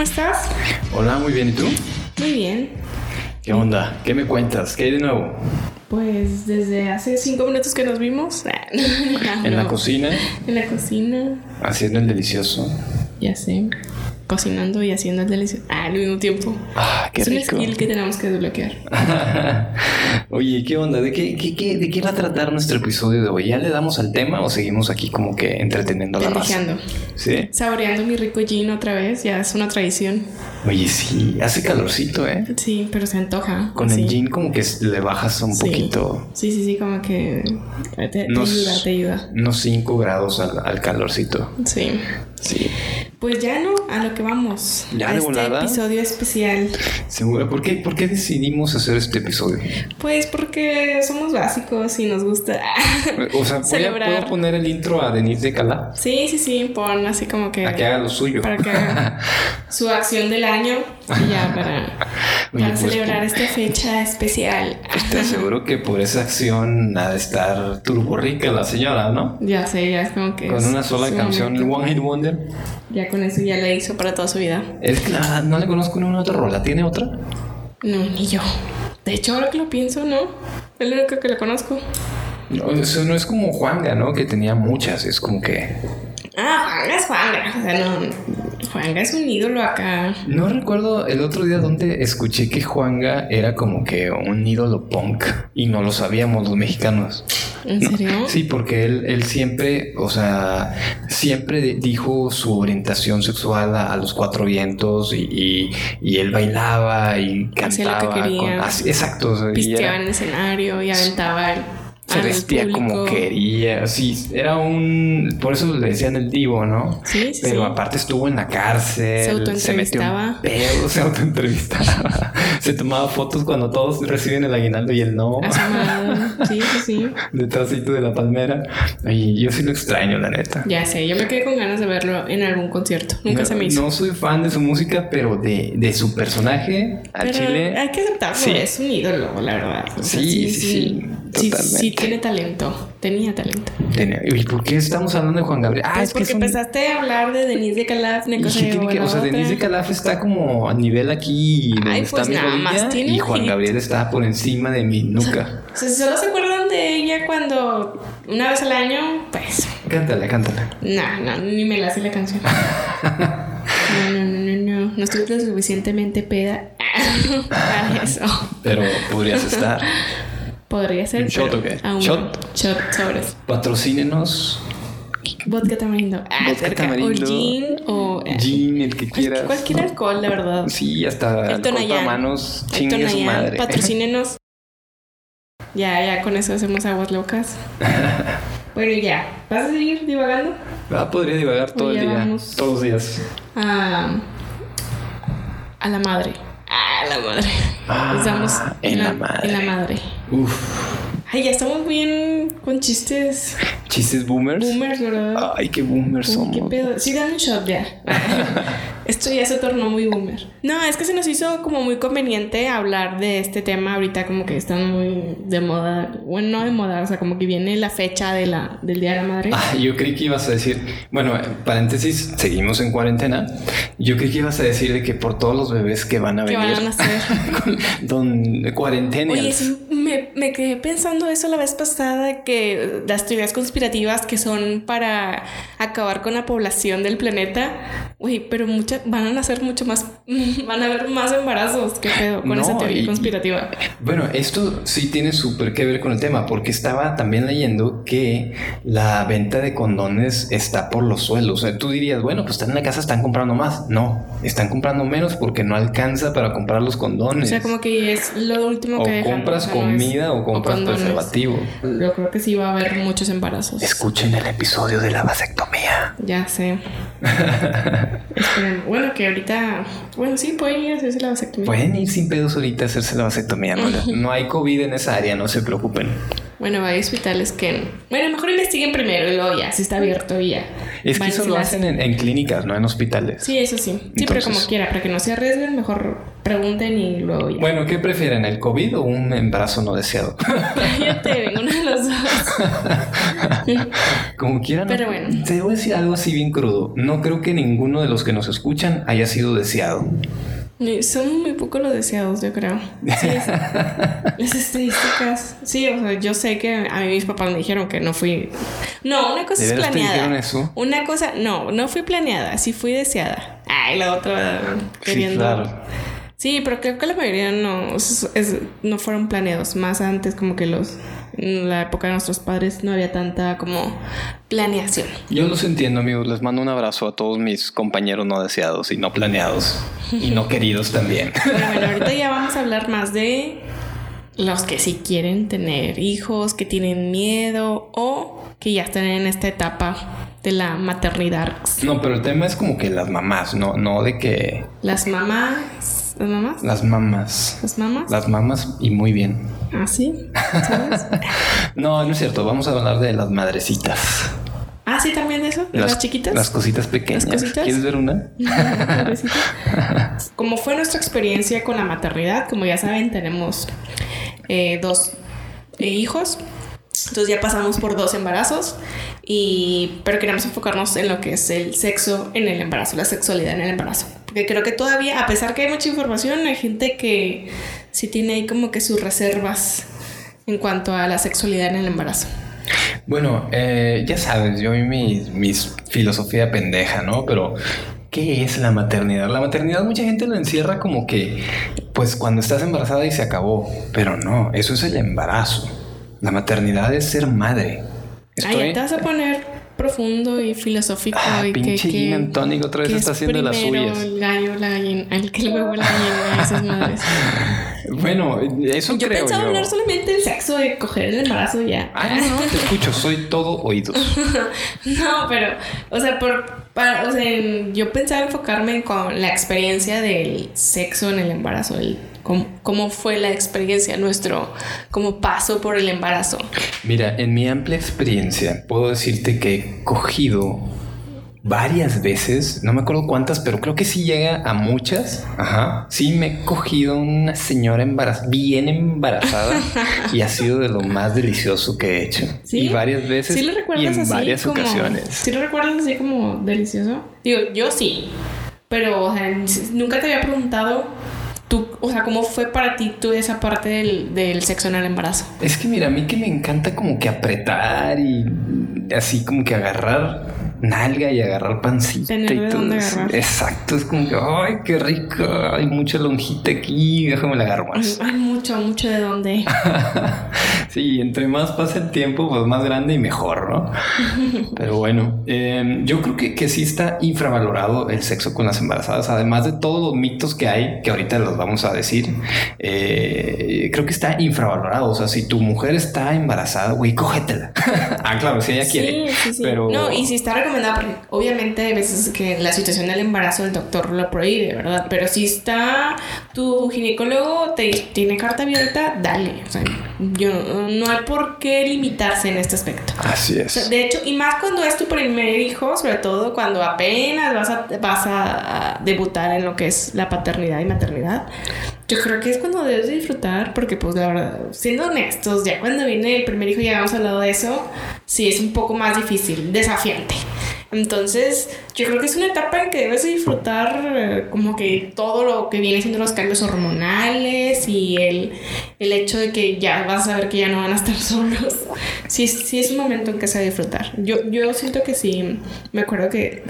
¿cómo estás? Hola, muy bien. ¿Y tú? Muy bien. ¿Qué onda? ¿Qué me cuentas? ¿Qué hay de nuevo? Pues desde hace cinco minutos que nos vimos. ¿En la cocina? En la cocina. Haciendo el delicioso. Ya sé. Cocinando y haciendo el delicioso. Ah, al mismo tiempo. Ah, qué es rico. un skill que tenemos que desbloquear. Oye, ¿qué onda? ¿De qué, qué, qué- de qué va a tratar nuestro episodio de hoy? ¿Ya le damos al tema o seguimos aquí como que entreteniendo a la raza? ¿Sí? Saboreando mi rico gin otra vez. Ya es una tradición. Oye, sí, hace calorcito, ¿eh? Sí, pero se antoja. Con el gin como que le bajas un Sí. poquito, Sí, sí, sí, como que te, te Nos- ayuda, te ayuda. unos 5 grados al, al calorcito. Sí. Sí. Pues ya no, a lo que vamos. Ya a este volada. episodio especial. ¿Seguro? ¿Por qué, ¿Por qué decidimos hacer este episodio? Pues porque somos básicos y nos gusta. O sea, a, Celebrar. ¿puedo poner el intro a Denise de Calá? sí, sí, sí, pon así como que. A que haga lo suyo. Para que haga su acción del año y ya para, Oye, para pues, celebrar esta fecha especial. Te aseguro que por esa acción ha de estar turbo rica la señora, ¿no? Ya sé, ya es como que. Con es una sola canción, el. One Hit Wonder. Ya con eso ya la hizo para toda su vida. Es que la no le conozco ninguna otra rola. ¿Tiene otra? No, ni yo. De hecho, ahora que lo pienso, no. Es lo único que le conozco. No, eso no es como Juanga, ¿no? Que tenía muchas. Es como que. Ah, Juanga es Juanga. O sea, no. Juanga es un ídolo acá. No recuerdo el otro día donde escuché que Juanga era como que un ídolo punk. Y no lo sabíamos los mexicanos. ¿En serio? Sí, porque él, él siempre, o sea, siempre dijo su orientación sexual a, a los cuatro vientos y, y- y él bailaba y Hacía lo que cantaba. quería. así- exacto. Pisteaba en el escenario y aventaba el. Se al vestía como quería. Sí, era un. Por eso le decían el divo, ¿no? Sí, sí, Pero sí. aparte estuvo en la cárcel. Se autoentrevistaba. Se metió en pedo, se autoentrevistaba. se tomaba fotos cuando todos reciben el aguinaldo y él no. Sí, sí, sí. Detrásito de la palmera. Y yo sí lo extraño, la neta. Ya sé, yo me quedé con ganas de verlo en algún concierto. Nunca no, se me hizo. no soy fan de su música, pero de, de su personaje al chile. hay que aceptarlo, Sí. es un ídolo, la verdad. O sea, Sí, sí, sí, Sí, totalmente. sí tiene talento. Tenía talento. Tenía- ¿Y por qué estamos hablando de Juan Gabriel? Ah, Pues es que porque es un- empezaste a hablar de Denise de Calaf, una ¿Y cosa tiene que- o sea. Denise de Calaf está como a nivel aquí donde Ay, está pues mi nada más rodilla y Juan. Gabriel está por encima de mi nuca. O sea, si solo se acuerdan de ella cuando una vez al año, pues cántala, cántala. no, no, ni me la sé la canción. No, no, no, no, no. No estoy lo suficientemente peda para eso. Pero podrías estar. Podría ser. ¿Un shot o qué? aún. ¿Shot? Shot, sobres. Patrocínenos. Vodka tamarindo. Ah, Vodka tamarindo. O gin o. eh, Gin, el que quieras. Cualquier alcohol, la verdad. Sí, hasta El Tonayán. manos. Chingue su madre. Patrocínenos. Ya, ya, con eso hacemos aguas locas. bueno, ya. ¿Vas a seguir divagando? Ah, podría divagar todo el día. Todos los días. A. A la madre. A la madre. Ah, Estamos en la madre. En la madre. Uf. Ay, ya estamos bien con chistes Chistes boomers. boomers, ¿verdad? Ay, qué boomers Uy, somos. ¿Qué pedo? Sí, dame un shot ya. Esto ya se tornó muy boomer. No, es que se nos hizo como muy conveniente hablar de este tema ahorita, como que están muy de moda. Bueno, no de moda, o sea, como que viene la fecha de la, del Día de la Madre. Ah, yo creí que ibas a decir, bueno, en paréntesis, seguimos en cuarentena. Yo creí que ibas a decir de que por todos los bebés que van a Que venir van a nacer. con don cuarentena. Oye, sí, me, me quedé pensando eso la vez pasada, que las teorías conspirativas que son para acabar con la población del planeta, güey, pero muchas van a nacer mucho más, van a haber más embarazos, qué pedo con No, esa teoría y- conspirativa. Bueno, esto sí tiene súper que ver con el tema, porque estaba también leyendo que la venta de condones está por los suelos. O sea, tú dirías, bueno, pues están en la casa, están comprando más. No, están comprando menos porque no alcanza para comprar los O condones. sea, como que es lo último o que dejan, compras o sea, no es- comida o compras condones. preservativo. Yo creo que sí va a haber muchos embarazos. Escuchen el episodio de la vasectomía. Ya sé. Esperen. Bueno, que ahorita. Bueno, sí, pueden ir a hacerse la vasectomía. Pueden ir sin pedos ahorita a hacerse la vasectomía. No, no hay COVID en esa área, no se preocupen. Bueno, hay hospitales que. Bueno, mejor investiguen primero y luego ya, si está abierto y ya. Es que eso lo hacen en, en clínicas, no en hospitales. Sí, eso sí. Sí, pero como quiera, para que no se arriesguen, mejor pregunten y luego ya. Bueno, ¿qué prefieren, el COVID o un embarazo no deseado? Cállate, uno de los dos. Como quieran. Pero bueno. Te voy a decir algo así bien crudo. No creo que ninguno de los que nos escuchan haya sido deseado. Son muy pocos los deseados, yo creo. Sí, es- las estadísticas. Sí, o sea, yo sé que a mí mis papás me dijeron que no fui. No, una cosa ¿De es planeada. eso? Una cosa, no, no fui planeada, sí fui deseada. Ay, la otra queriendo. Sí, claro. Sí, pero creo que la mayoría no, es- no fueron planeados. Más antes, como que los. En la época de nuestros padres no había tanta como planeación. Yo los entiendo, amigos. Les mando un abrazo a todos mis compañeros no deseados y no planeados. Y no queridos también. Pero bueno, ahorita ya vamos a hablar más de los que sí quieren tener hijos, que tienen miedo o que ya están en esta etapa de la maternidad. No, pero el tema es como que las mamás, no, no de que Las mamás, las mamás, las mamás. las mamás. Las mamás y muy bien. ¿Ah, sí? ¿Sabes? No, no es cierto. Vamos a hablar de las madrecitas. Ah, sí, también eso, de las, chiquitas. Las cositas pequeñas. Las cositas. ¿Quieres ver una? Como fue nuestra experiencia con la maternidad, como ya saben, tenemos eh, dos eh, hijos. Entonces ya pasamos por dos embarazos. Y, pero queremos enfocarnos en lo que es el sexo en el embarazo, la sexualidad en el embarazo. Porque creo que todavía, a pesar que hay mucha información, hay gente que sí tiene ahí como que sus reservas en cuanto a la sexualidad en el embarazo. Bueno, eh, ya sabes, yo y mi, mi filosofía pendeja, ¿no? Pero, ¿qué es la maternidad? La maternidad mucha gente lo encierra como que, pues cuando estás embarazada y se acabó. Pero no, eso es el embarazo. La maternidad es ser madre. Ya te vas a poner profundo y filosófico Ah, y que, pinche que- gin and tonic otra vez que está es haciendo las suyas. El gallo, la gallina, el que el huevo, la gallina, esas madres. Bueno, eso Yo creo pensaba yo. hablar solamente del sexo, de coger el embarazo ya. Ah, no, te escucho, soy todo oídos. No, pero, o sea, por, para, o sea, yo pensaba enfocarme con la experiencia del sexo en el embarazo, el, cómo, cómo fue la experiencia, nuestro como paso por el embarazo. Mira, en mi amplia experiencia, puedo decirte que he cogido varias veces, no me acuerdo cuántas, pero creo que sí llega a muchas. Ajá. Sí, me he cogido una señora embarazada, bien embarazada, y ha sido de lo más delicioso que he hecho. ¿Sí? Y varias veces ¿Sí lo y recuerdas en así varias como, ocasiones. ¿Sí lo recuerdas así como delicioso? Digo, yo sí. Pero, o sea, nunca te había preguntado tú, o sea, cómo fue para ti tú esa parte del, del sexo en el embarazo. Es que mira, a mí que me encanta como que apretar y así como que agarrar nalga y agarrar pancita Tener y todo eso. Exacto, es como que, ay, qué rico, hay mucha lonjita aquí, déjame la agarro más. hay mucho, mucho de dónde. sí, entre más pasa el tiempo, pues más grande y mejor, ¿no? Pero bueno, eh, yo creo que, que sí está infravalorado el sexo con las embarazadas, además de todos los mitos que hay, que ahorita los vamos a decir, eh, creo que está infravalorado. O sea, si tu mujer está embarazada, güey, cógetela. ah, claro, si ella quiere. Sí, sí, sí. Pero No, y si está recomendado, porque obviamente hay veces que la situación del embarazo el doctor lo prohíbe, ¿verdad? Pero si está tu ginecólogo, te tiene carta abierta, dale. O sea, yo, no hay por qué limitarse en este aspecto. así O sea, es. de hecho, y más cuando es tu primer hijo, sobre todo cuando apenas vas a, vas a, a debutar en lo que es la paternidad y maternidad, yo creo que es cuando debes de disfrutar, porque pues la verdad, siendo honestos, ya cuando viene el primer hijo, ya habíamos hablado de eso, sí es un poco más difícil, desafiante. Entonces, yo creo que es una etapa en que debes de disfrutar eh, como que todo lo que viene siendo los cambios hormonales y el, el hecho de que ya vas a ver que ya no van a estar solos. Sí, sí es un momento en que se va a disfrutar. Yo, yo siento que sí, me acuerdo que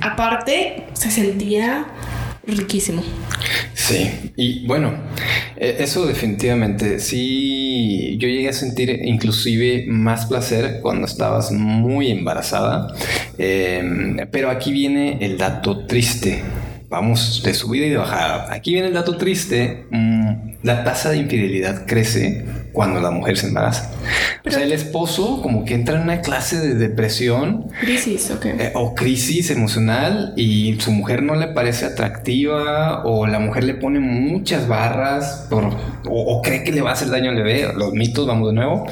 aparte se sentía riquísimo. Sí, y bueno, eh, eso definitivamente, sí, yo llegué a sentir inclusive más placer cuando estabas muy embarazada, eh, pero aquí viene el dato triste. Vamos de subida y de bajada. Aquí viene el dato triste. mm, la tasa de infidelidad crece cuando la mujer se embaraza. o sea, el esposo como que entra en una clase de depresión Crisis, ok. eh, o crisis emocional y su mujer no le parece atractiva o la mujer le pone muchas barras por, o, o cree que le va a hacer daño al bebé, los mitos, vamos de nuevo,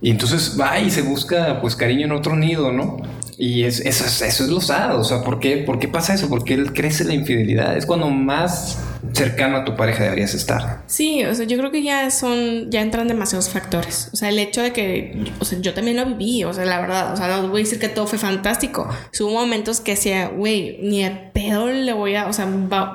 y entonces va y se busca pues cariño en otro nido, ¿no? Y es, eso, es, eso es lo sad. O sea, ¿por qué, ¿por qué pasa eso? Porque crece la infidelidad. Es cuando más cercano a tu pareja deberías estar. Sí, o sea, yo creo que ya son, ya entran demasiados factores. O sea, el hecho de que, o sea, yo también lo viví, o sea, la verdad, o sea, no voy a decir que todo fue fantástico. Hubo momentos que decía, güey, ni de pedo le voy a, o sea,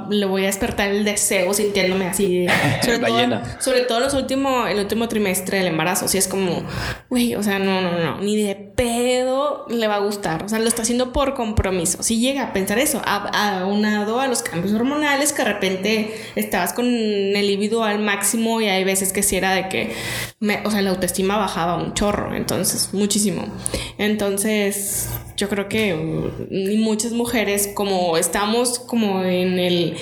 le voy a despertar el deseo sintiéndome así. Sobre, todo, sobre todo los últimos, el último trimestre del embarazo, sí es como, güey, o sea, no, no, no, ni de pedo le va a gustar. O sea, lo está haciendo por compromiso. Si llega a pensar eso, aunado a los cambios hormonales que de repente estabas con el libido al máximo y hay veces que si era de que, o sea, la autoestima bajaba un chorro, entonces, muchísimo. Entonces, yo creo que mm, muchas mujeres como estamos como en el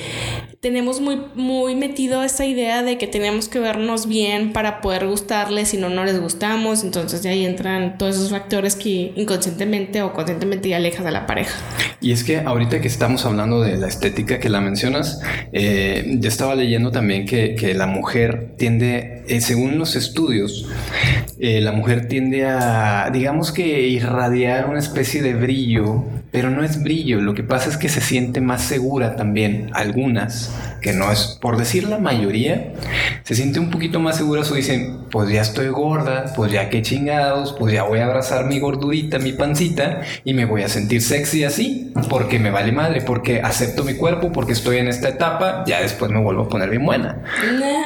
tenemos muy, muy metido esa idea de que tenemos que vernos bien para poder gustarles, si no, no les gustamos. Entonces de ahí entran todos esos factores que inconscientemente o conscientemente ya alejas a la pareja. Y es que ahorita que estamos hablando de la estética que la mencionas, eh, yo estaba leyendo también que, que la mujer tiende, eh, según los estudios, eh, la mujer tiende a, digamos que irradiar una especie de brillo pero no es brillo, lo que pasa es que se siente más segura también, algunas, que no es, por decir la mayoría, se siente un poquito más segura o dicen, pues ya estoy gorda, pues ya qué chingados, pues ya voy a abrazar mi gordurita, mi pancita y me voy a sentir sexy así, porque me vale madre, porque acepto mi cuerpo, porque estoy en esta etapa, ya después me vuelvo a poner bien buena.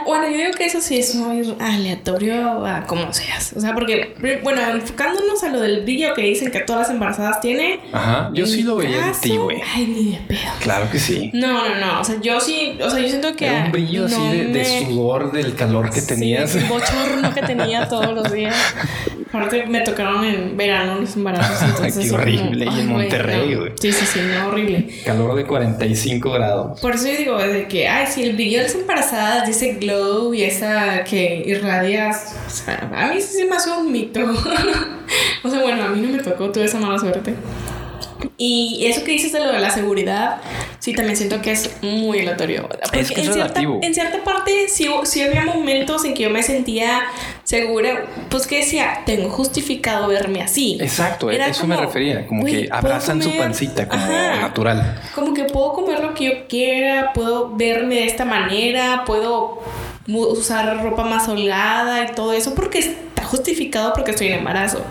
bueno, yo digo que eso sí es muy aleatorio a como seas, o sea, porque, bueno, enfocándonos a lo del brillo que dicen que todas las embarazadas tienen, Ajá yo sí lo veía en ti, güey. Ay, ni de pedo. Claro que sí. No, no, no. O sea, yo sí, o sea, yo siento que. Era un brillo así de, sudor del calor que tenías. Que tenía todos los días. Aparte, me tocaron en verano los embarazos. Entonces, Qué horrible. y en Monterrey, güey. Sí, sí, sí, no, horrible. Calor de 45 grados. Por eso yo digo, de que, ay, si el brillo de las embarazadas dice glow y esa que irradias. O sea, a mí sí se me hace un mito. o sea, bueno, a mí no me tocó, tuve esa mala suerte. Y eso que dices de lo de la seguridad, sí, también siento que es muy aleatorio. es que en, cierta, en cierta parte, sí, sí, había momentos en que yo me sentía segura, pues que decía, tengo justificado verme así. Exacto, Era eso me refería, como que abrazan su pancita como natural. Como que puedo comer lo que yo quiera, puedo verme de esta manera, puedo usar ropa más holgada y todo eso porque está justificado porque estoy en embarazo.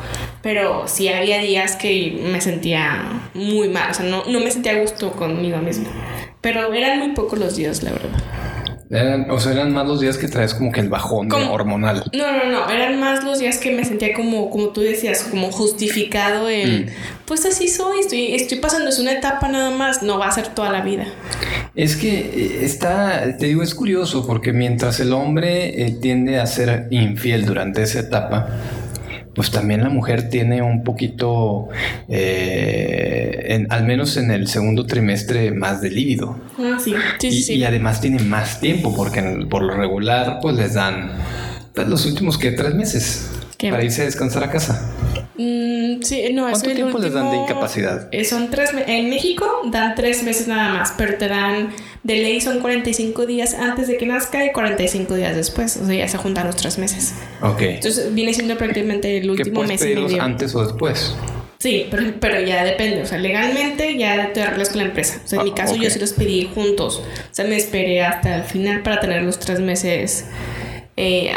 Pero sí había días que me sentía muy mal, o sea, no, no me sentía a gusto conmigo misma. Pero eran muy pocos los días, la verdad. Eran, o sea, eran más los días que traes como que el bajón hormonal. No, no, no, eran más los días que me sentía como, como tú decías, como justificado el, mm. pues así soy, estoy, estoy pasando, es una etapa nada más, no va a ser toda la vida. Es que eh, está, te digo, es curioso porque mientras el hombre eh, tiende a ser infiel durante esa etapa, pues también la mujer tiene un poquito, eh, al menos en el segundo trimestre, más de líbido. Ah, sí. Sí, y, sí, y, además tiene más tiempo, porque por lo regular, pues les dan pues, los últimos que tres meses para irse a descansar a casa. Mm, sí, no, ¿Cuánto tiempo les dan de incapacidad? Eh, son tres En México dan tres meses nada más, pero te dan de ley son 45 días antes de que nazca y 45 días después. O sea, ya se juntan los tres meses. Ok. Entonces viene siendo prácticamente el último mes y medio. antes o después? Sí, pero, pero, ya depende. O sea, legalmente ya te arreglas con la empresa. O sea, en mi ah, caso yo sí los pedí juntos. O sea, me esperé hasta el final para tener los tres meses eh,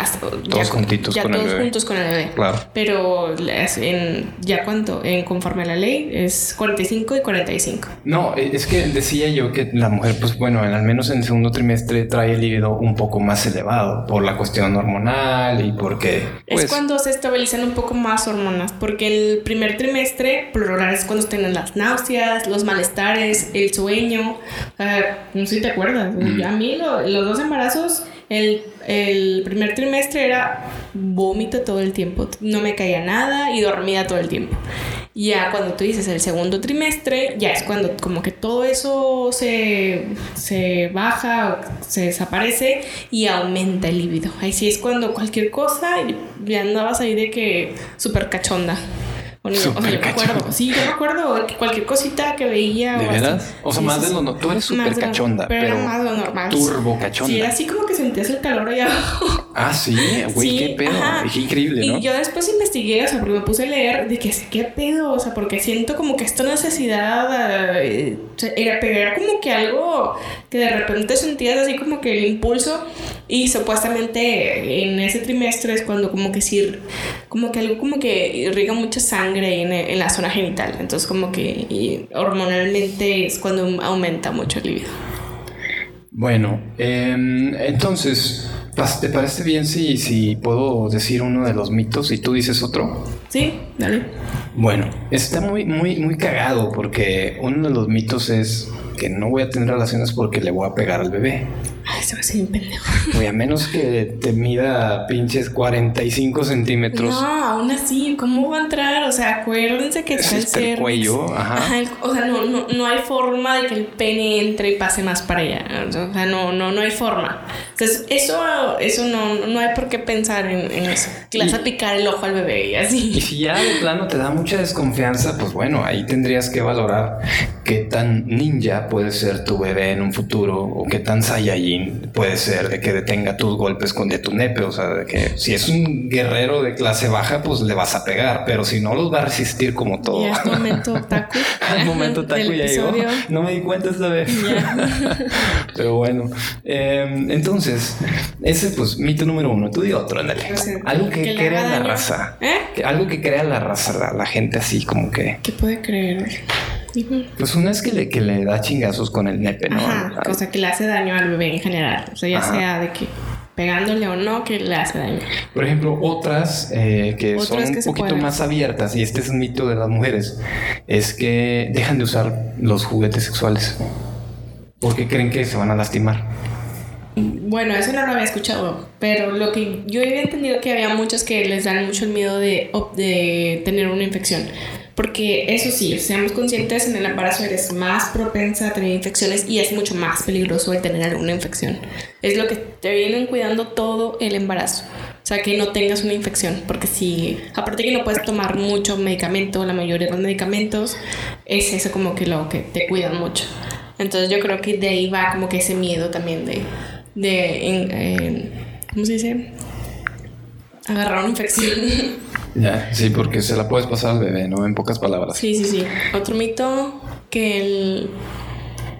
todos juntitos con todos el bebé. juntos con el bebé. Claro. Pero en, ya cuánto, en conforme a la ley, es 45 y 45. No, e, es que decía yo que la mujer, pues bueno, al menos en el segundo trimestre trae el libido un poco más elevado por la cuestión hormonal y porque... es pues, cuando se estabilizan un poco más hormonas, porque el primer trimestre, plural, es cuando tienen las náuseas, los malestares, el sueño. no sé si te acuerdas. A mí los dos embarazos el, el, primer trimestre era vómito todo el tiempo, no me caía nada y dormía todo el tiempo. Ya cuando tú dices el segundo trimestre, ya es cuando como que todo eso se, se baja, se desaparece y aumenta el líbido. Ahí sí es cuando cualquier cosa ya andabas ahí de que súper cachonda. O, sea, yo me acuerdo. Sí, yo me acuerdo que cualquier cosita que veía. ¿De veras? O sea, más de lo normal. Tú eres súper cachonda. Pero, pero, más lo normal. Turbo cachonda. Sí, era así como que sentías el calor allá abajo. Ah, sí, güey, qué pedo. Qué increíble, ¿no? Y yo después investigué, o sea, porque me puse a leer de que qué pedo, o sea, porque siento como que esta necesidad eh, era, era como que algo que de repente sentías así como que el impulso y supuestamente en ese trimestre es cuando como que sí, como que algo como que irriga mucha sangre en, en la zona genital. Entonces como que hormonalmente es cuando aumenta mucho el libido. Bueno, em, entonces, ¿te parece bien si, si puedo decir uno de los mitos y tú dices otro? Sí, dale. Bueno, está muy, muy, muy cagado porque uno de los mitos es que no voy a tener relaciones porque le voy a pegar al bebé. Ay, se va a ser un pendejo. Oye, a menos que te mida pinches 45 centímetros. No, aún así, ¿cómo va a entrar? O sea, acuérdense que está el, el cuello. Ajá. o sea, no, no, no, hay forma de que el pene entre y pase más para allá. O sea, no, no, no hay forma. Entonces, eso, eso no, no hay por qué pensar en, eso. Que le vas a picar el ojo al bebé y así. Y si ya de plano te da mucha desconfianza, pues bueno, ahí tendrías que valorar qué tan ninja puede ser tu bebé en un futuro o qué tan Saiyajin puede ser de que detenga tus golpes con de tu nepe, o sea, de que si es un guerrero de clase baja, pues le vas a pegar, pero si no los va a resistir como todo. Ya es momento taco. el momento taco ya llegó. No me di cuenta esta vez. pero bueno, em, entonces, ese pues mito número uno. Tú di otro, ándale. algo que, crea la raza. ¿Eh? algo que crea la raza, la, gente así como que. ¿Qué puede creer? Pues una es que le, que le da chingazos con el nepe, ¿no? Ajá, cosa que le hace daño al bebé en general. O sea, ya sea de que pegándole o no, que le hace daño. Por ejemplo, otras eh, que son un poquito más abiertas, y este es un mito de las mujeres, es que dejan de usar los juguetes sexuales porque creen que se van a lastimar. Bueno, eso no lo había escuchado, pero lo que yo había entendido que había muchos que les dan mucho el miedo de, de tener una infección. Porque eso sí, seamos conscientes, en el embarazo eres más propensa a tener infecciones y es mucho más peligroso el tener alguna infección. Es lo que te vienen cuidando todo el embarazo. O sea, que no tengas una infección, porque si, aparte que no puedes tomar mucho medicamento, la mayoría de los medicamentos, es eso como que lo que te cuidan mucho. Entonces yo creo que de ahí va como que ese miedo también de, de ¿cómo se dice? Agarrar una infección. Ya, sí, porque se la puedes pasar al bebé, ¿no? En pocas palabras. Sí, sí, sí. Otro mito que el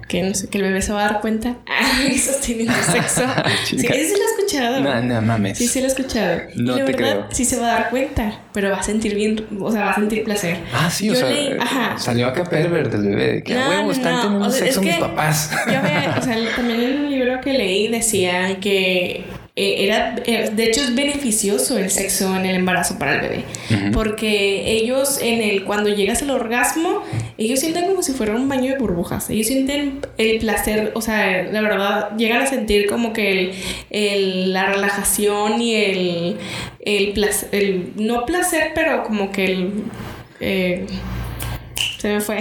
que no sé, que el bebé se va a dar cuenta. Ah, eso teniendo sexo. sí, ese lo he escuchado. No, no mames. Sí, sí lo he escuchado. No te creo. Sí se va a dar cuenta, pero va a sentir bien, o sea, va a sentir placer. Ah, sí, o sea, ajá. salió acá pervert del bebé. Que a huevo están teniendo sexo mis papás. Yo ve, o sea, también en un libro que leí decía que era, eh, de hecho es beneficioso el sexo en el embarazo para el bebé, porque ellos en el cuando llegas al orgasmo, ellos sienten como si fuera un baño de burbujas, ellos sienten el placer, o sea, la verdad llegan a sentir como que el, la relajación y el, el placer, el, no placer, pero como que el eh, se me fue.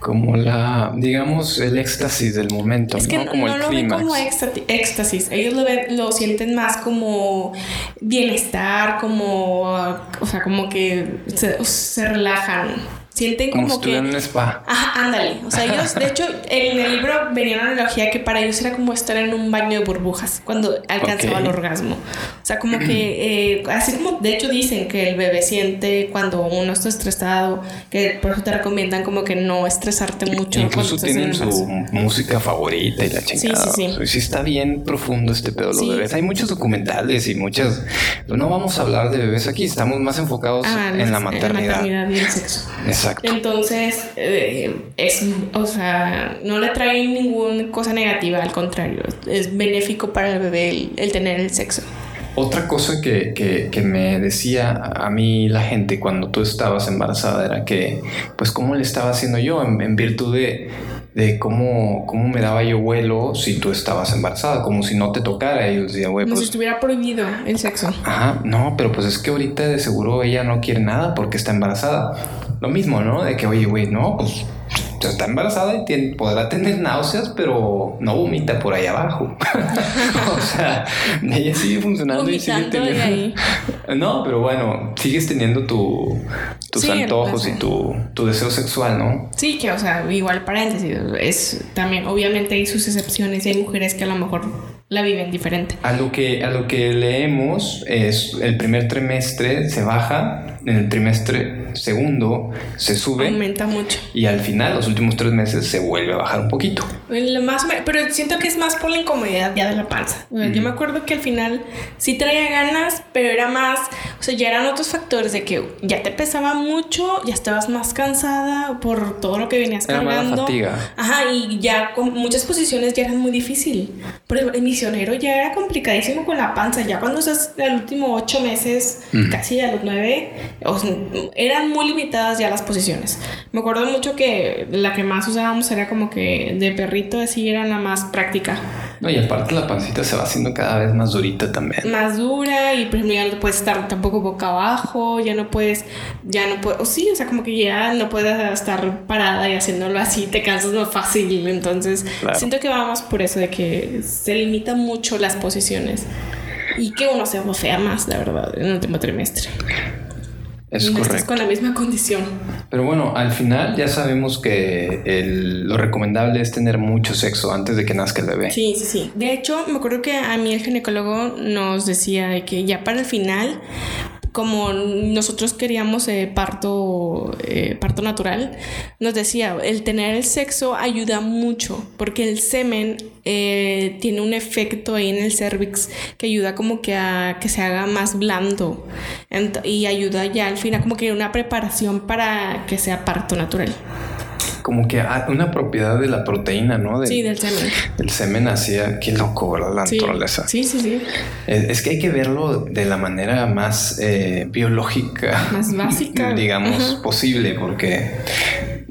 Como la, digamos, el éxtasis del momento, es que ¿no? Como no lo ven como éxtasis, ellos lo, ven, lo sienten más como bienestar, como, o sea, como que se, se relajan sienten como, como que en un spa. Ajá, ándale. O sea, ellos, de hecho, en el libro venía una analogía que para ellos era como estar en un baño de burbujas cuando alcanzaba el orgasmo. O sea, como que, eh, así como de hecho dicen que el bebé siente cuando uno está estresado, que por eso te recomiendan como que no estresarte mucho. Incluso tienen su música favorita y la chingada. Sí, sí, sí. sí está bien profundo este pedo de los bebés. Hay muchos documentales y muchas. No vamos a hablar de bebés aquí, estamos más enfocados ah, en la maternidad. En la maternidad y el sexo. Exacto. Entonces, eh, es, o sea, no le trae ninguna cosa negativa, al contrario, es benéfico para el bebé el, tener el sexo. Otra cosa que, que, me decía a mí la gente cuando tú estabas embarazada era que, pues, ¿cómo le estaba haciendo yo en virtud de de cómo, cómo me daba yo vuelo si tú estabas embarazada, como si no te tocara. Y yo decía, güey, como pues, si estuviera prohibido el sexo. Ajá, no, pero pues es que ahorita de seguro ella no quiere nada porque está embarazada. Lo mismo, ¿no? De que, oye, güey, no, pues está embarazada y tiene, podrá tener náuseas, pero no vomita por ahí abajo. o sea, ella sigue funcionando y sigue teniendo. no, pero bueno, sigues teniendo tu, tus antojos y tu, tu, deseo sexual, ¿no? Sí, que, o sea, igual paréntesis, es también, obviamente hay sus excepciones y hay mujeres que a lo mejor la viven diferente. A lo que, a lo que leemos es el primer trimestre se baja, en el trimestre segundo se sube. Aumenta mucho. Y al final, los últimos tres meses, se vuelve a bajar un poquito. Más, pero siento que es más por la incomodidad ya de la panza. Yo me acuerdo que al final sí traía ganas, pero era más, o sea, ya eran otros factores de que ya te pesaba mucho, ya estabas más cansada por todo lo que venías era cargando. fatiga. Ajá, y ya con muchas posiciones ya eran muy difícil. Por ejemplo, mis ya era complicadísimo con la panza. Ya cuando estás el último ocho meses, casi a los nueve, eran muy limitadas ya las posiciones. Me acuerdo mucho que la que más usábamos era como que de perrito, así era la más práctica. No, y aparte la pancita se va haciendo cada vez más durita también. Más dura y pues ya no puedes estar tampoco boca abajo, ya no puedes, ya no puedes, o sí, o sea, como que ya no puedes estar parada y haciéndolo así, te cansas más fácil. Entonces, siento que vamos por eso de que se limita mucho las posiciones y que uno se bofea más, la verdad, en el último trimestre. Es correcto. con la misma condición. Pero bueno, al final ya sabemos que lo recomendable es tener mucho sexo antes de que nazca el bebé. Sí, sí, sí. De hecho, me acuerdo que a mí el ginecólogo nos decía que ya para el final como nosotros queríamos eh, parto, eh, parto natural, nos decía, el tener el sexo ayuda mucho porque el semen eh, tiene un efecto ahí en el cervix que ayuda como que a que se haga más blando. Y ayuda ya al final como que una preparación para que sea parto natural como que una propiedad de la proteína, ¿no? sí, del semen. El semen hacía, qué loco, ¿verdad? La naturaleza. Sí, sí, sí. Es, que hay que verlo de la manera más eh, biológica. Más básica. digamos, posible, porque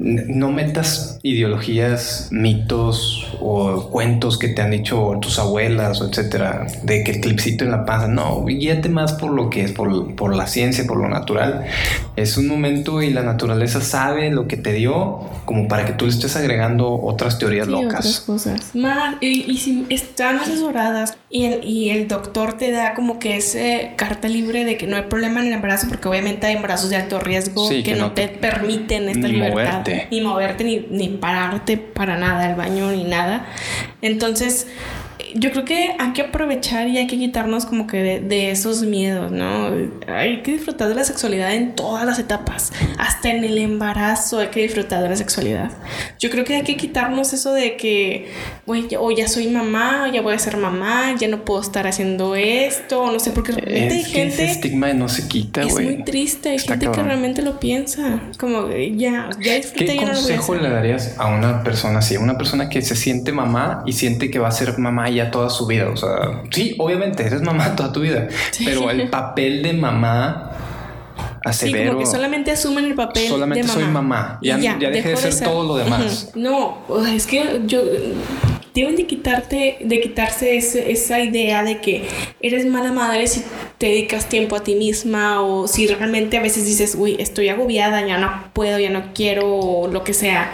no metas ideologías, mitos o cuentos que te han dicho tus abuelas o etcétera, de que el clipcito en la panza. No, guíate más por lo que es, por, por la ciencia, por lo natural. Es un momento y la naturaleza sabe lo que te dio, como para que tú le estés agregando otras teorías locas. Otras cosas. y, si están asesoradas y el, y el doctor te da como que ese carta libre de que no hay problema en el embarazo, porque obviamente hay embarazos de alto riesgo que, no, te, permiten esta libertad ni moverte, ni, ni pararte para nada al baño, ni nada. Entonces, yo creo que hay que aprovechar y hay que quitarnos como que de, esos miedos, ¿no? Hay que disfrutar de la sexualidad en todas las etapas, hasta en el embarazo hay que disfrutar de la sexualidad. Yo creo que hay que quitarnos eso de que, güey, o ya soy mamá, ya voy a ser mamá, ya no puedo estar haciendo esto, o no sé, porque realmente hay gente... Ese estigma no se quita, güey. Es muy triste, hay gente que realmente lo piensa, como, ya, ya disfruté, ¿Qué consejo le darías a una persona así? A una persona que se siente mamá y siente que va a ser mamá ya toda su vida. O sea, sí, obviamente eres mamá toda tu vida, pero el papel de mamá asevero. Sí, que solamente asumen el papel solamente de mamá. soy mamá. Ya, ya, dejé de ser, todo lo demás. No, es que yo deben de quitarte, de quitarse esa idea de que eres mala madre si te dedicas tiempo a ti misma o si realmente a veces dices, uy, estoy agobiada, ya no puedo, ya no quiero, o lo que sea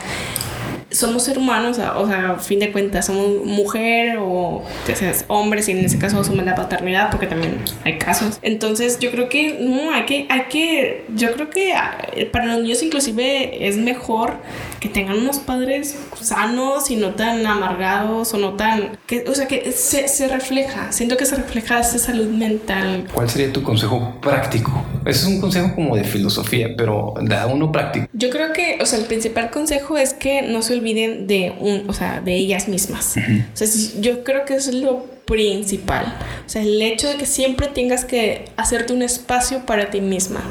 somos seres humanos, o sea, a fin de cuentas, somos mujer o seas hombres y en ese caso asumen la paternidad porque también hay casos. Entonces yo creo que no, hay que, hay que, yo creo que ah, para los niños inclusive es mejor que tengan unos padres sanos y no tan amargados o no tan, que, o sea, que se, se refleja, siento que se refleja esa salud mental. ¿Cuál sería tu consejo práctico? Ese es un consejo como de filosofía, pero da uno práctico. Yo creo que, o sea, el principal consejo es que no se olviden de un, o sea, de ellas mismas. O sea, yo creo que eso es lo principal. O sea, el hecho de que siempre tengas que hacerte un espacio para ti misma.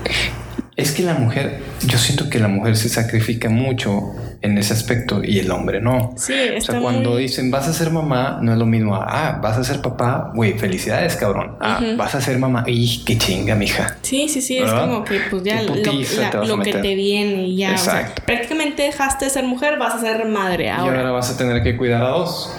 Es que la mujer, yo siento que la mujer se sacrifica mucho en ese aspecto y el hombre no. Sí, o sea, cuando dicen vas a ser mamá, no es lo mismo. Ah, vas a ser papá, güey, felicidades, cabrón. Ah, vas a ser mamá, y qué chinga, mija. Sí, sí, sí, es como que pues ya lo, que te viene y ya. Exacto. prácticamente dejaste de ser mujer, vas a ser madre ahora. Y ahora vas a tener que cuidar a dos.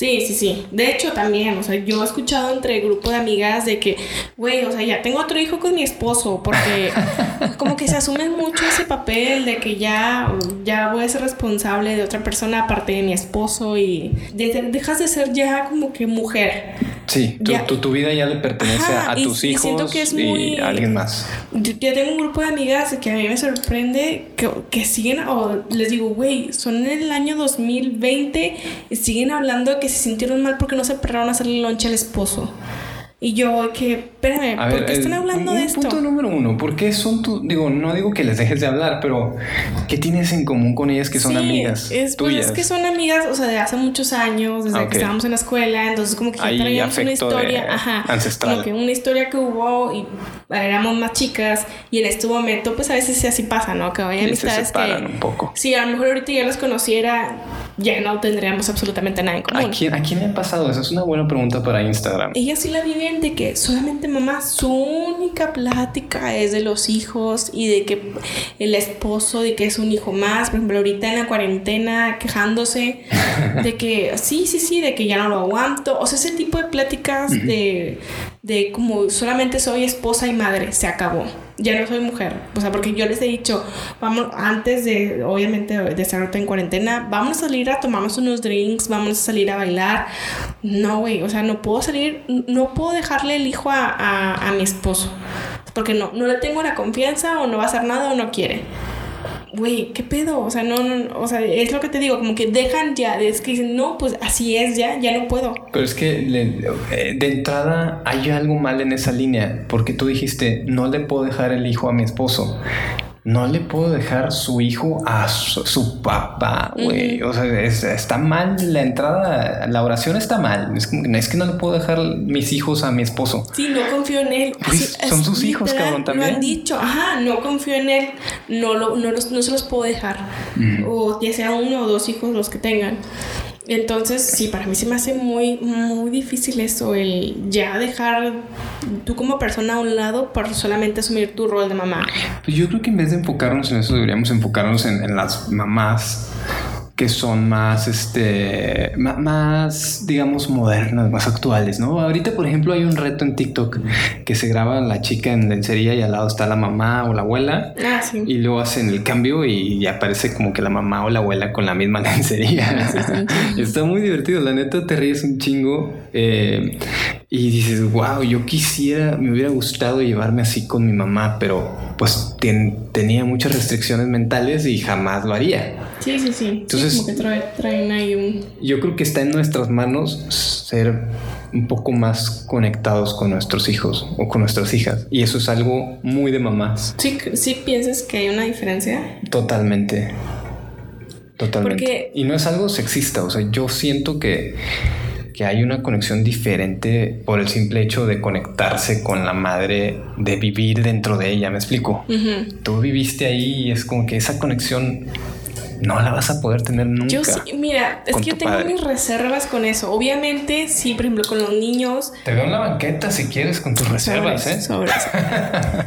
Sí, sí, sí. De hecho, también, o sea, yo he escuchado entre grupo de amigas de que, güey, o sea, ya tengo otro hijo con mi esposo porque, como que se asume mucho ese papel de que ya, ya voy a ser responsable de otra persona aparte de mi esposo y dejas de ser ya como que mujer. Sí, tu, tu, vida ya le pertenece a tus hijos y, a alguien más. Yo, tengo un grupo de amigas que a mí me sorprende que, que siguen, o les digo, güey, son en el año 2020 y siguen hablando de que se sintieron mal porque no se pararon a hacerle lonche al esposo. Y yo, que, espérame, ¿por qué están hablando de esto? Punto número uno, ¿por qué son tu, digo, no digo que les dejes de hablar, pero ¿qué tienes en común con ellas que son amigas es, pues, es que son amigas, o sea, de hace muchos años, desde que estábamos en la escuela, entonces como que ya traíamos una historia, ajá, ancestral. como que una historia que hubo y éramos más chicas y en este momento, pues a veces así pasa, ¿no? Que hay amistades que... un poco. Sí, a lo mejor ahorita ya las conociera, ya no tendríamos absolutamente nada en común. ¿A quién, ¿A quién le ha pasado eso? Es una buena pregunta para Instagram. Ella sí la vive de que solamente mamá, su única plática es de los hijos y de que el esposo, de que es un hijo más, por ejemplo, ahorita en la cuarentena quejándose de que sí, sí, sí, de que ya no lo aguanto. O sea, ese tipo de pláticas de, de como solamente soy esposa y madre, se acabó ya no soy mujer. O sea, porque yo les he dicho, vamos, antes de, obviamente, de estar en cuarentena, vamos a salir a tomarnos unos drinks, vamos a salir a bailar. No, güey, o sea, no puedo salir, no puedo dejarle el hijo a, a mi esposo. Porque no, no le tengo la confianza o no va a hacer nada o no quiere güey, ¿qué pedo? O sea, no, no, o sea, es lo que te digo, como que dejan ya, es que dicen, no, pues así es ya, ya no puedo. Pero es que eh, de entrada hay algo mal en esa línea, porque tú dijiste, no le puedo dejar el hijo a mi esposo no le puedo dejar su hijo a su, papá, güey. O sea, está mal la entrada, la oración está mal. Es, que no le puedo dejar mis hijos a mi esposo. Sí, no confío en él. son sus hijos, cabrón, también. Lo han dicho, ajá, no confío en él, no, lo, no, no se los puedo dejar. O ya sea uno o dos hijos los que tengan. Entonces, sí, para mí se me hace muy, muy difícil eso, el ya dejar tú como persona a un lado por solamente asumir tu rol de mamá. Pues yo creo que en vez de enfocarnos en eso, deberíamos enfocarnos en, en las mamás que son más, este, más, digamos, modernas, más actuales, ¿no? Ahorita, por ejemplo, hay un reto en TikTok que se graba la chica en lencería y al lado está la mamá o la abuela. Ah, y luego hacen el cambio y aparece como que la mamá o la abuela con la misma lencería. está muy divertido, la neta te ríes un chingo. Eh, y dices, wow, yo quisiera, me hubiera gustado llevarme así con mi mamá, pero pues tenía muchas restricciones mentales y jamás lo haría. Sí, sí, sí. Entonces, como que traen ahí un... Yo creo que está en nuestras manos ser un poco más conectados con nuestros hijos o con nuestras hijas. Y eso es algo muy de mamás. Sí, sí piensas que hay una diferencia. Totalmente. Totalmente. Y no es algo sexista, o sea, yo siento que que hay una conexión diferente por el simple hecho de conectarse con la madre, de vivir dentro de ella, ¿me explico? Tú viviste ahí y es como que esa conexión no la vas a poder tener nunca. Yo sí, mira, es que yo tengo mis reservas con eso. Obviamente, sí, por ejemplo, con los niños. Te veo en la banqueta si quieres con tus reservas, ¿eh?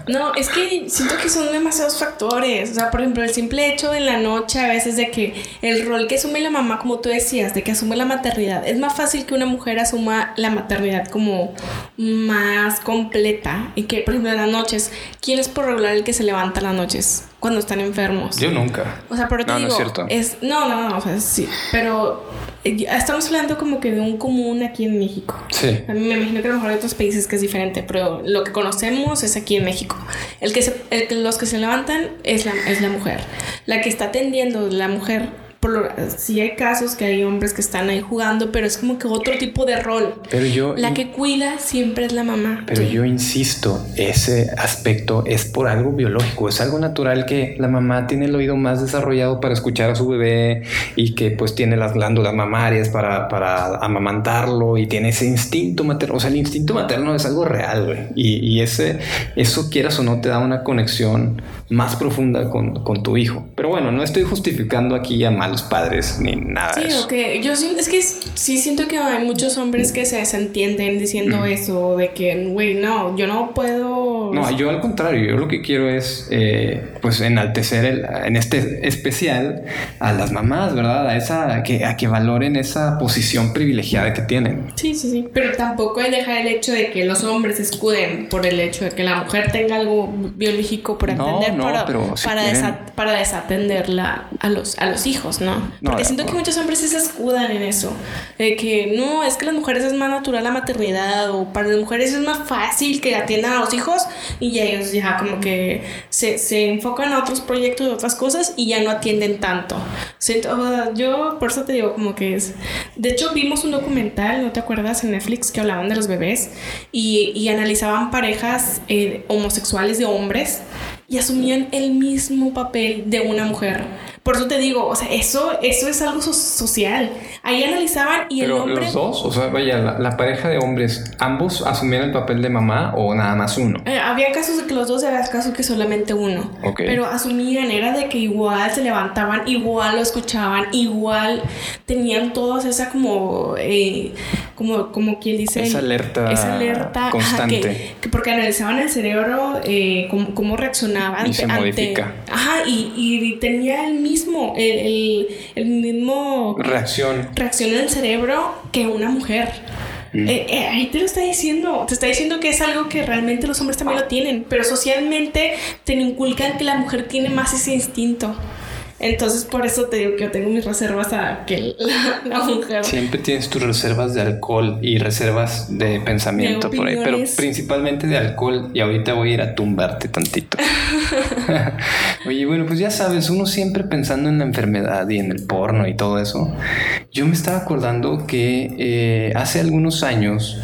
no, es que siento que son demasiados factores. O sea, por ejemplo, el simple hecho en la noche a veces de que el rol que asume la mamá, como tú decías, de que asume la maternidad, es más fácil que una mujer asuma la maternidad como más completa y que, por ejemplo, en las noches, ¿quién es por regular el que se levanta las noches? Cuando están enfermos. Yo nunca. O sea, pero te digo, no es, no, no, no, o sea, sí, pero eh, estamos hablando como que de un común aquí en México. Sí. A mí me imagino que a lo mejor hay otros países que es diferente, pero lo que conocemos es aquí en México. El que, se, el los que se levantan es la, es la mujer. La que está atendiendo la mujer por sí hay casos que hay hombres que están ahí jugando, pero es como que otro tipo de rol. Pero yo... La que cuida siempre es la mamá. Pero yo insisto, ese aspecto es por algo biológico, es algo natural que la mamá tiene el oído más desarrollado para escuchar a su bebé y que pues tiene las glándulas mamarias para, para amamantarlo y tiene ese instinto materno. O sea, el instinto materno es algo real, güey. Y, y, ese, eso quieras o no te da una conexión más profunda con, con tu hijo. Pero bueno, no estoy justificando aquí a mal malos padres ni nada sí, de eso. ok. Yo sí, es que sí siento que hay muchos hombres que se desentienden diciendo eso, de que, güey, no, yo no puedo... No, yo al contrario, yo lo que quiero es, eh, pues, enaltecer el- en este especial a las mamás, ¿verdad? A esa, a que, a que valoren esa posición privilegiada que tienen. Sí, sí, sí. Pero tampoco hay dejar el hecho de que los hombres escuden por el hecho de que la mujer tenga algo biológico por No, atender no, para, pero si para, quieren- desa- para desatenderla a los, a los hijos, ¿no? No, Porque siento que muchos hombres se escudan en eso. De que no, es que las mujeres es más natural la maternidad o para las mujeres es más fácil que atiendan a los hijos y ya ellos ya como que se, se enfocan a otros proyectos y otras cosas y ya no atienden tanto. Siento, o sea, yo por eso te digo como que es... De hecho vimos un documental, ¿no te acuerdas? En Netflix que hablaban de los bebés y, y analizaban parejas eh, homosexuales de hombres y asumían el mismo papel de una mujer. Por eso te digo, o sea, eso, eso es algo so- social. Ahí analizaban y el Pero hombre... los dos, o sea, vaya, la, la pareja de hombres, ¿ambos asumieron el papel de mamá o nada más uno? Eh, había casos de que los dos, había casos que solamente uno. Ok. Pero asumían, era de que igual se levantaban, igual lo escuchaban, igual tenían todos esa como, eh, como, como quien dice... Esa alerta esa alerta, ajá, constante. que, que porque analizaban el cerebro, eh, cómo, cómo reaccionaba Y se modifica. Ajá, y, y tenía el mismo, el, el, el mismo Reacción. reacción en el cerebro que una mujer. Mm. Eh, eh, ahí te lo está diciendo. Te está diciendo que es algo que realmente los hombres también lo tienen. Pero socialmente te inculcan que la mujer tiene más ese instinto. Entonces, por eso te digo que yo tengo mis reservas a que la, la mujer. Siempre tienes tus reservas de alcohol y reservas de pensamiento De por ahí, pero principalmente de alcohol. Y ahorita voy a ir a tumbarte tantito. Oye, bueno, pues ya sabes, uno siempre pensando en la enfermedad y en el porno y todo eso. Yo me estaba acordando que eh, hace algunos años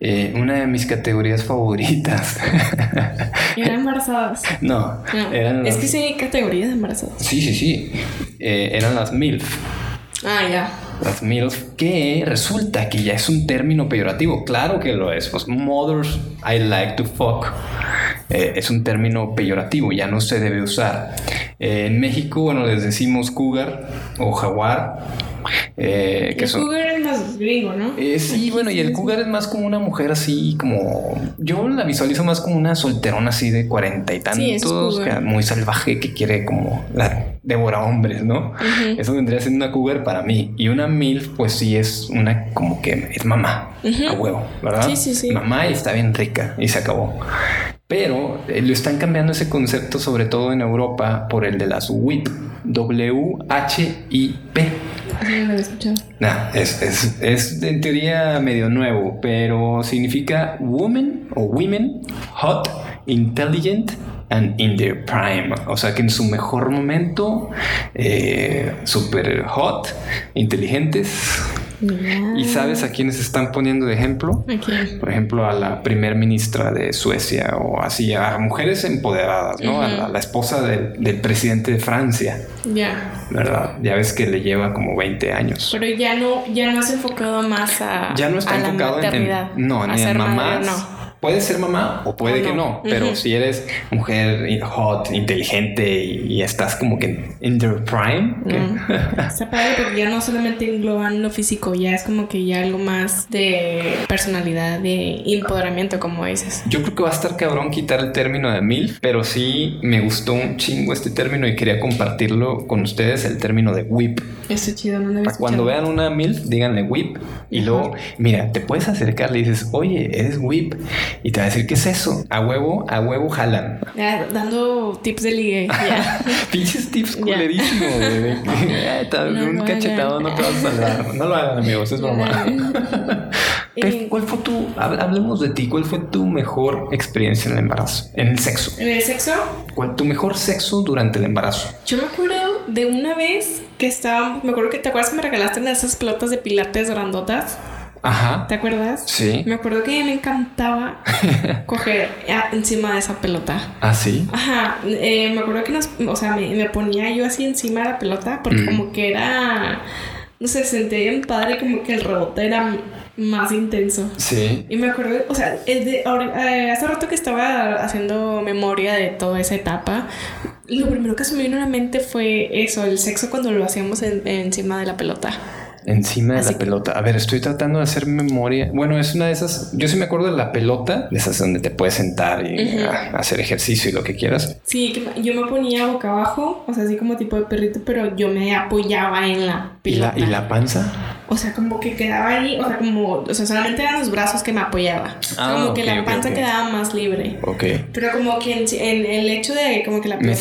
eh, una de mis categorías favoritas. Eran embarazadas. no, No, eran es las- que sí hay categorías de embarazadas. Sí, sí, sí. Eh, eran las MILF. Ah, ya. Las MILF, que resulta que ya es un término peyorativo. Claro que lo es. Pues mothers I like to fuck. eh, es un término peyorativo, ya no se debe usar. Eh, en México, bueno, les decimos cougar o jaguar. eh, que el son, cougar es más gringo, ¿no? eh, sí, bueno, y el cougar es más como una mujer así, como. Yo la visualizo más como una solterona así de cuarenta y tantos, que- muy salvaje, que quiere como la devora hombres, ¿no? Ujú. Eso vendría siendo una cougar para mí. Y una MILF, pues sí es una como que es mamá, Ujú. a huevo, ¿verdad? Sí, sí, sí. Mamá y está bien rica y se acabó. Pero eh, lo están cambiando ese concepto, sobre todo en Europa, por el de las WIP. W-H-I-P. No lo había escuchado. Nah, es, es, es en teoría medio nuevo, pero significa woman o women, hot, intelligent and in their prime. O sea que en su mejor momento, eh, super hot, inteligentes. ¿Y sabes a quiénes están poniendo de ejemplo? Aquí. Por ejemplo, a la primer ministra de Suecia o así, a mujeres empoderadas, ¿no? a, la, a la esposa del, del presidente de Francia, Ya. ¿verdad? Ya ves que le lleva como 20 años. Pero ya no, ya no has enfocado más a, Ya no está a la enfocado en- maternidad. no, ni en madre mamás. no. Puede ser mamá o puede O que no. no, pero Ujú. si eres mujer hot, inteligente y, estás como que in their prime, que- Mm. Está padre porque ya no solamente engloban lo físico, ya es como que ya algo más de personalidad, de empoderamiento, como dices. yo creo que va a estar cabrón quitar el término de MILF, pero sí me gustó un chingo este término y quería compartirlo con ustedes, el término de whip. Eso chido, no lo había cuando vean una MILF, díganle whip. Y luego, mira, te puedes acercar, le dices, oye, eres whip. Y te va a decir, ¿qué es eso? A huevo, a huevo jalan. Ya, dando tips de ligue. Pinches tips culerísimos, eh, No un cachetado no te vas a salvar. No lo hagan, amigos, es broma. ¿Cuál fue tu, hab- hablemos de ti, cuál fue tu mejor experiencia en el embarazo? En el sexo. En el sexo, ¿Cuál tu mejor sexo durante el embarazo? yo me acuerdo de una vez que estaba, me acuerdo que te acuerdas que me regalaste una de esas pelotas de pilates grandotas. Ajá. ¿Te acuerdas? Sí. Me acuerdo que me encantaba coger a- encima de esa pelota. Ah, sí. Ajá, eh, me acuerdo que nos, o sea, me, me ponía yo así encima de la pelota porque Mm. como que era, no sé, sentía bien padre, como que el rebote era más intenso. Sí. Y me acuerdo, o sea, el de, eh, hace rato que estaba haciendo memoria de toda esa etapa, lo primero que se me vino a la mente fue eso, el sexo cuando lo hacíamos encima de la pelota. Encima de la pelota. A ver, estoy tratando de hacer memoria. Bueno, es una de esas. Yo sí me acuerdo de la pelota, de esas donde te puedes sentar y hacer ejercicio y lo que quieras. Sí, yo me ponía boca abajo, o sea, así como tipo de perrito, pero yo me apoyaba en la pelota. ¿Y la, panza? O sea, como que quedaba ahí, o sea, como, o sea, solamente eran los brazos que me apoyaba. Ah, como que la panza quedaba más libre. Ok. Pero como que en, el hecho de como que la me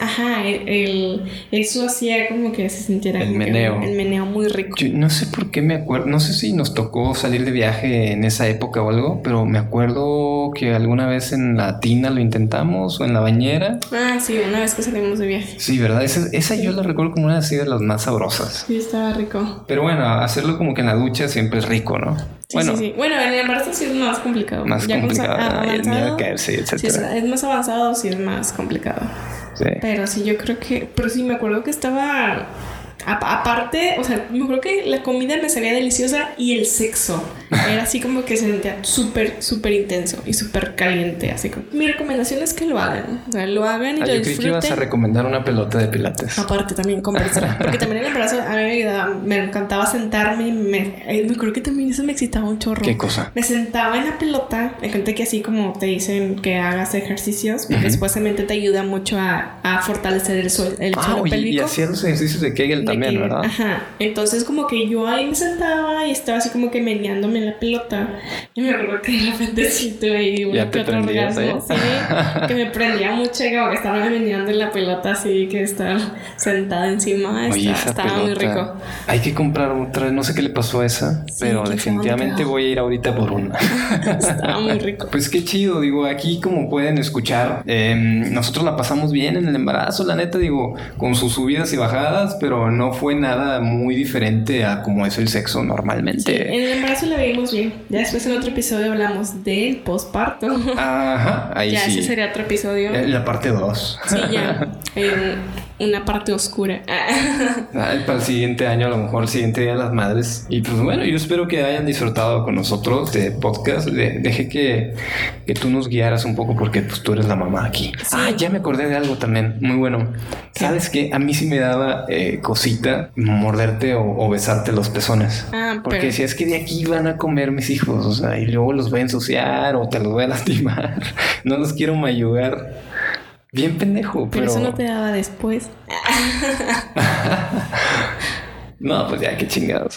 Ajá, el, eso hacía como que se sintiera. El meneo el meneo muy rico. Yo no sé por qué me acuerdo, no sé si nos tocó salir de viaje en esa época o algo, pero me acuerdo que alguna vez en la tina lo intentamos o en la bañera. Ah, sí, una vez que salimos de viaje. Sí, ¿verdad? Esa, yo la recuerdo como una así de las más sabrosas. Sí, estaba rico. Pero bueno, hacerlo como que en la ducha siempre es rico, ¿no? Sí, bueno, sí, sí. Bueno, en el embarazo sí es más complicado. Más complicado. el miedo a caerse, etc. Sí, es, más avanzado, sí es más complicado. Sí. Pero sí, yo creo que. Pero sí, me acuerdo que estaba aparte, o sea, me acuerdo que la comida me sabía deliciosa y el sexo era así como que se sentía súper, súper intenso y súper caliente. Así como. Mi recomendación es que lo hagan. O sea, lo hagan y ah, lo yo Creí que ibas a recomendar una pelota de pilates. Aparte, también conversar. Porque también el embarazo a mí me me encantaba sentarme y me, eh, me acuerdo que también eso me excitaba un chorro. ¿Qué cosa? Me sentaba en la pelota. Hay gente que así como te dicen que hagas ejercicios, porque supuestamente te ayuda mucho a, a fortalecer el, suelo, el ah, Y hacían los ejercicios de Kegel también, ¿verdad? Ajá. Entonces, como que yo ahí me sentaba y estaba así como que meneándome la pelota. Y me acuerdo que de repentecito y uno que otro orgasmo. Sí, que me prendía mucho, como que estaba meneando en la pelota así, que estaba sentada encima. estaba, muy rico. Hay que comprar otra, no sé qué le pasó a esa, pero definitivamente voy a ir ahorita por una. estaba muy rico. Pues qué chido, digo, aquí como pueden escuchar, em, nosotros la pasamos bien en el embarazo, la neta, digo, con sus subidas y bajadas, pero no fue nada muy diferente a como es el sexo normalmente. en el embarazo la vimos bien. Ya después en otro episodio hablamos del posparto. Ajá, ahí ya, sí. ese sería otro episodio. Eh, la parte 2. Sí, ya. una parte oscura. para el siguiente año, a lo mejor el siguiente día de las madres. Y pues bueno, yo espero que hayan disfrutado con nosotros de podcast. deje que, que, tú nos guiaras un poco porque pues tú eres la mamá aquí. Ah, ya me acordé de algo también. Muy bueno. ¿Sabes qué? A mí sí me daba eh, cosita morderte o, besarte los pezones. Ah, porque si es que de aquí van a comer mis hijos, o sea, y luego los voy a ensuciar o te los voy a lastimar. no los quiero mayugar. Bien pendejo, pero... Pero eso no te daba después. no, pues ya, qué chingados.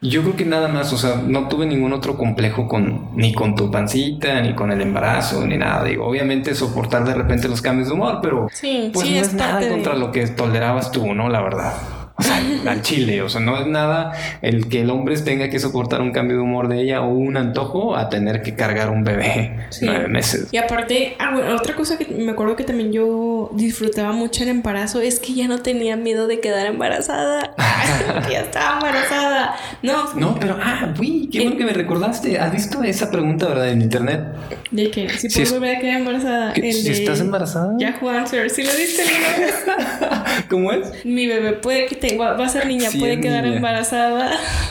Yo creo que nada más, o sea, no tuve ningún otro complejo con ni con tu pancita, ni con el embarazo, ni nada. Digo, obviamente soportar de repente los cambios de humor, pero pues no es nada contra lo que tolerabas tú, ¿no? La verdad. O sea, al chile, o sea, no es nada el que el hombre tenga que soportar un cambio de humor de ella o un antojo a tener que cargar un bebé nueve meses. Y aparte, ah, otra cosa que me acuerdo que también yo disfrutaba mucho el embarazo es que ya no tenía miedo de quedar embarazada. ya estaba embarazada. No, no, pero, ah, uy, qué bueno que me recordaste. ¿Has visto esa pregunta, verdad, en internet? ¿De qué? Si, puedo volver a quedar embarazada. si estás embarazada. Yahoo Answer, si lo diste ¿Cómo es? Mi bebé puede que va a ser niña, puede quedar embarazada.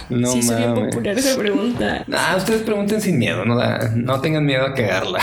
No sí, soy popular esa pregunta. Ah, ustedes pregunten sin miedo, no, no tengan miedo a cagarla.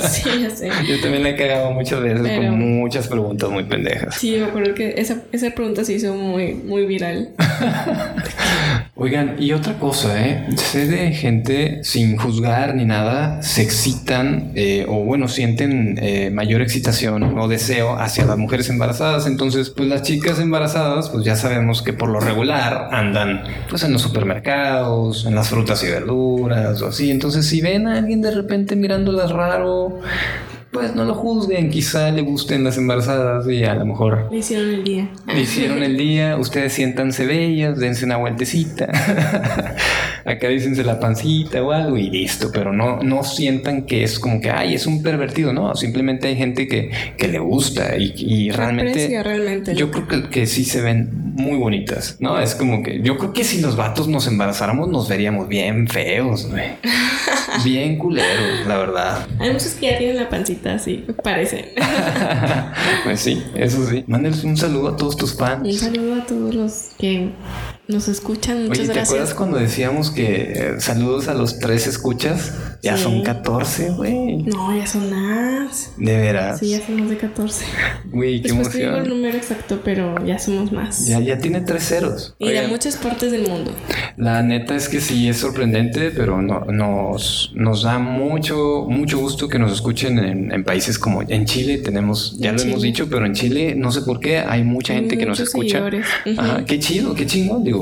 sí, ya sé. Yo también la he cagado muchas veces con muchas preguntas muy pendejas. Sí, me acuerdo que esa, esa pregunta se hizo muy, muy viral. Oigan, y otra cosa, ¿eh? Sé de gente sin juzgar ni nada, se excitan eh, o bueno, sienten eh, mayor excitación o deseo hacia las mujeres embarazadas. Entonces, pues las chicas embarazadas, pues ya sabemos que por lo regular andan pues en los supermercados, en las frutas y verduras o así. Entonces, si ven a alguien de repente mirándolas raro, pues no lo juzguen, quizá le gusten las embarazadas y a lo mejor... Le hicieron el día. Le hicieron el día, ustedes siéntanse bellas, dense una vueltecita, acá dícense la pancita o algo y listo, pero no, no sientan que es como que, ay, es un pervertido, no, simplemente hay gente que, que le gusta y, realmente... realmente. Yo creo que, que sí se ven muy bonitas, ¿no? Es como que yo creo que si los vatos nos embarazáramos nos veríamos bien feos, güey. bien culeros, la verdad. Hay muchos que ya tienen la pancita así, parece. pues sí, eso sí. Mándeles un saludo a todos tus fans. Un saludo a todos los que nos escuchan. Muchas Oye, ¿te gracias. acuerdas cuando decíamos que eh, saludos a los tres escuchas? Ya Sí. son 14, güey. No, ya son más. De veras. Sí, ya somos de 14. Güey, qué Después te digo el emoción. número exacto, pero ya somos más. Ya, ya tiene tres ceros. Y de Oigan, muchas partes del mundo. La neta es que sí es sorprendente, pero no, nos, nos da mucho, mucho gusto que nos escuchen en, en países como en Chile. Tenemos, ya En lo hemos Chile. dicho, pero en Chile no sé por qué hay mucha gente que nos escucha. seguidores. Ujú. Ajá, qué chido, qué chingón. Digo,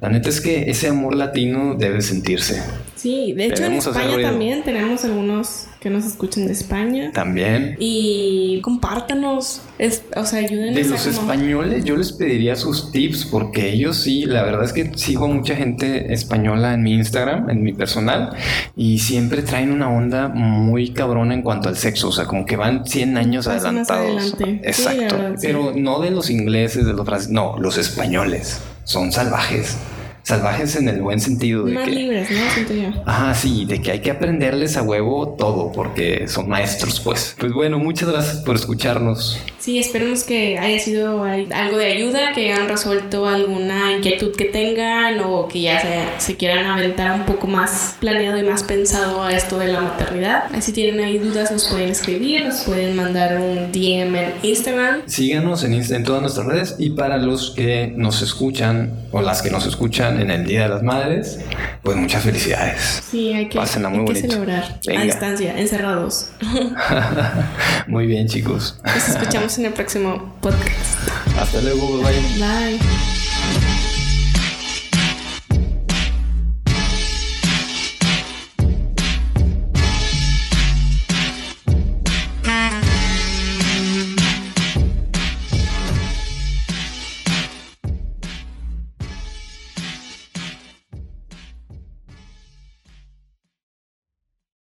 la neta es que ese amor latino debe sentirse. Sí, de hecho en España también tenemos algunos que nos escuchan de España. También. Y compártanos, es, o sea, ayúdenos De a los como- españoles, yo les pediría sus tips porque ellos sí, la verdad es que sigo a mucha gente española en mi Instagram, en mi personal, y siempre traen una onda muy cabrona en cuanto al sexo, o sea, como que van 100 años Pasan adelantados. adelante. Sí, Exacto, verdad, sí. pero no de los ingleses, de los franceses, no, los españoles son salvajes, salvajes en el buen sentido de más que... libres, ¿no? Siento yo. Ajá, sí, de que hay que aprenderles a huevo todo porque son maestros, pues. Pues bueno, muchas gracias por escucharnos. Sí, esperemos que haya sido algo de ayuda, que hayan resuelto alguna inquietud que tengan o que ya se, se quieran aventar un poco más planeado y más pensado a esto de la maternidad. Así tienen ahí dudas, nos pueden escribir, nos pueden mandar un DM en Instagram. Síganos en todas nuestras redes y para los que nos escuchan o las que nos escuchan en el Día de las Madres, pues muchas felicidades. Sí, hay que, Pásenla muy hay que celebrar Venga. a distancia, encerrados. Muy bien, chicos. Nos escuchamos en el próximo podcast. Hasta luego, bye. Bye.